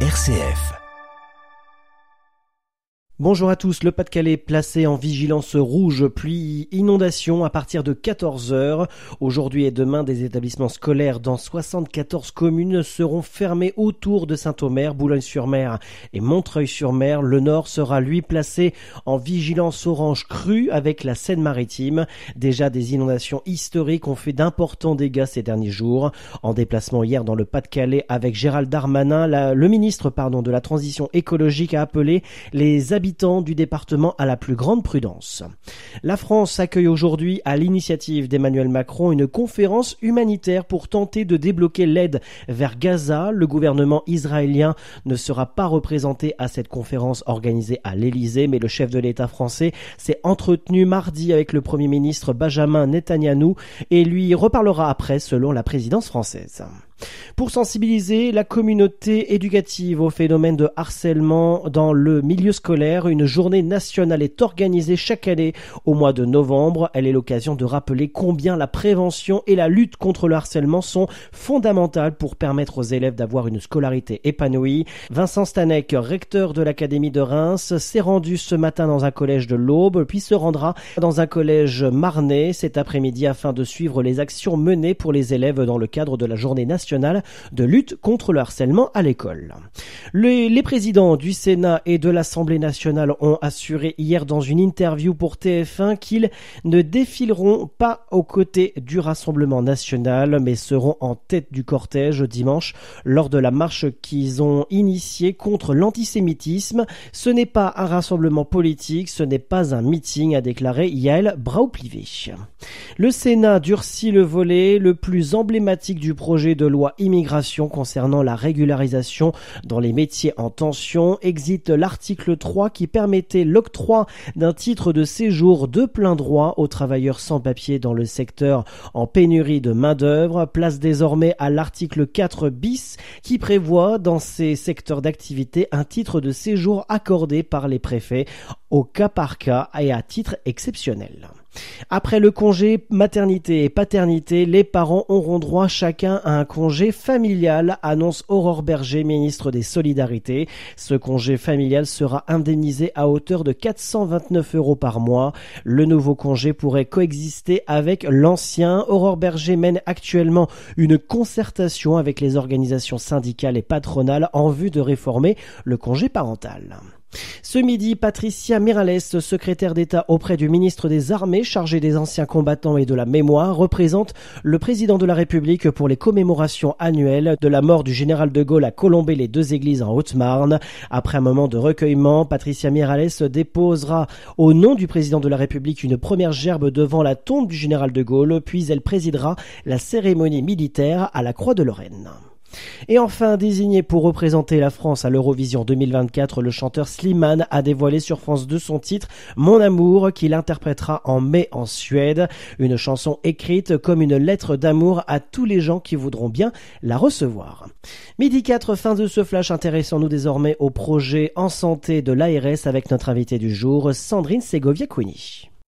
RCF. Bonjour à tous, le Pas-de-Calais placé en vigilance rouge pluie inondation à partir de 14h. Aujourd'hui et demain, des établissements scolaires dans 74 communes seront fermés autour de Saint-Omer, Boulogne-sur-Mer et Montreuil-sur-Mer. Le nord sera lui placé en vigilance orange crue avec la Seine-Maritime. Déjà des inondations historiques ont fait d'importants dégâts ces derniers jours. En déplacement hier dans le Pas-de-Calais avec Gérald Darmanin, le ministre pardon, de la transition écologique a appelé les habitants du département à la plus grande prudence. La France accueille aujourd'hui, à l'initiative d'Emmanuel Macron, une conférence humanitaire pour tenter de débloquer l'aide vers Gaza. Le gouvernement israélien ne sera pas représenté à cette conférence organisée à l'Élysée, mais le chef de l'État français s'est entretenu mardi avec le Premier ministre Benjamin Netanyahu et lui reparlera après selon la présidence française. Pour sensibiliser la communauté éducative au phénomène de harcèlement dans le milieu scolaire, une journée nationale est organisée chaque année au mois de novembre. Elle est l'occasion de rappeler combien la prévention et la lutte contre le harcèlement sont fondamentales pour permettre aux élèves d'avoir une scolarité épanouie. Vincent Stanek, recteur de l'Académie de Reims, s'est rendu ce matin dans un collège de l'Aube, puis se rendra dans un collège marnais cet après-midi afin de suivre les actions menées pour les élèves dans le cadre de la journée nationale de lutte contre le harcèlement à l'école. Les, les, présidents du Sénat et de l'Assemblée nationale ont assuré hier dans une interview pour TF1 qu'ils ne défileront pas aux côtés du Rassemblement national, mais seront en tête du cortège dimanche lors de la marche qu'ils ont initiée contre l'antisémitisme. Ce n'est pas un rassemblement politique, ce n'est pas un meeting, a déclaré Yael Brauplivé. Le Sénat durcit le volet le plus emblématique du projet de loi loi immigration concernant la régularisation dans les métiers en tension. Existe l'article 3 qui permettait l'octroi d'un titre de séjour de plein droit aux travailleurs sans papier dans le secteur en pénurie de main-d'œuvre. Place désormais à l'article 4 bis qui prévoit dans ces secteurs d'activité un titre de séjour accordé par les préfets au cas par cas et à titre exceptionnel. Après le congé maternité et paternité, les parents auront droit chacun à un congé familial, annonce Aurore Berger, ministre des Solidarités. Ce congé familial sera indemnisé à hauteur de 429 euros par mois. Le nouveau congé pourrait coexister avec l'ancien. Aurore Berger mène actuellement une concertation avec les organisations syndicales et patronales en vue de réformer le congé parental. Ce midi, Patricia Mirales, secrétaire d'État auprès du ministre des Armées chargé des anciens combattants et de la mémoire, représente le président de la République pour les commémorations annuelles de la mort du général de Gaulle à Colombey les deux églises en Haute-Marne. Après un moment de recueillement, Patricia Mirales déposera au nom du président de la République une première gerbe devant la tombe du général de Gaulle, puis elle présidera la cérémonie militaire à la Croix de Lorraine. Et enfin, désigné pour représenter la France à l'Eurovision 2024, le chanteur Slimane a dévoilé sur France 2 son titre Mon amour qu'il interprétera en mai en Suède, une chanson écrite comme une lettre d'amour à tous les gens qui voudront bien la recevoir. Midi 4, fin de ce flash, intéressons-nous désormais au projet en santé de l'ARS avec notre invité du jour, Sandrine Segovia-Quini.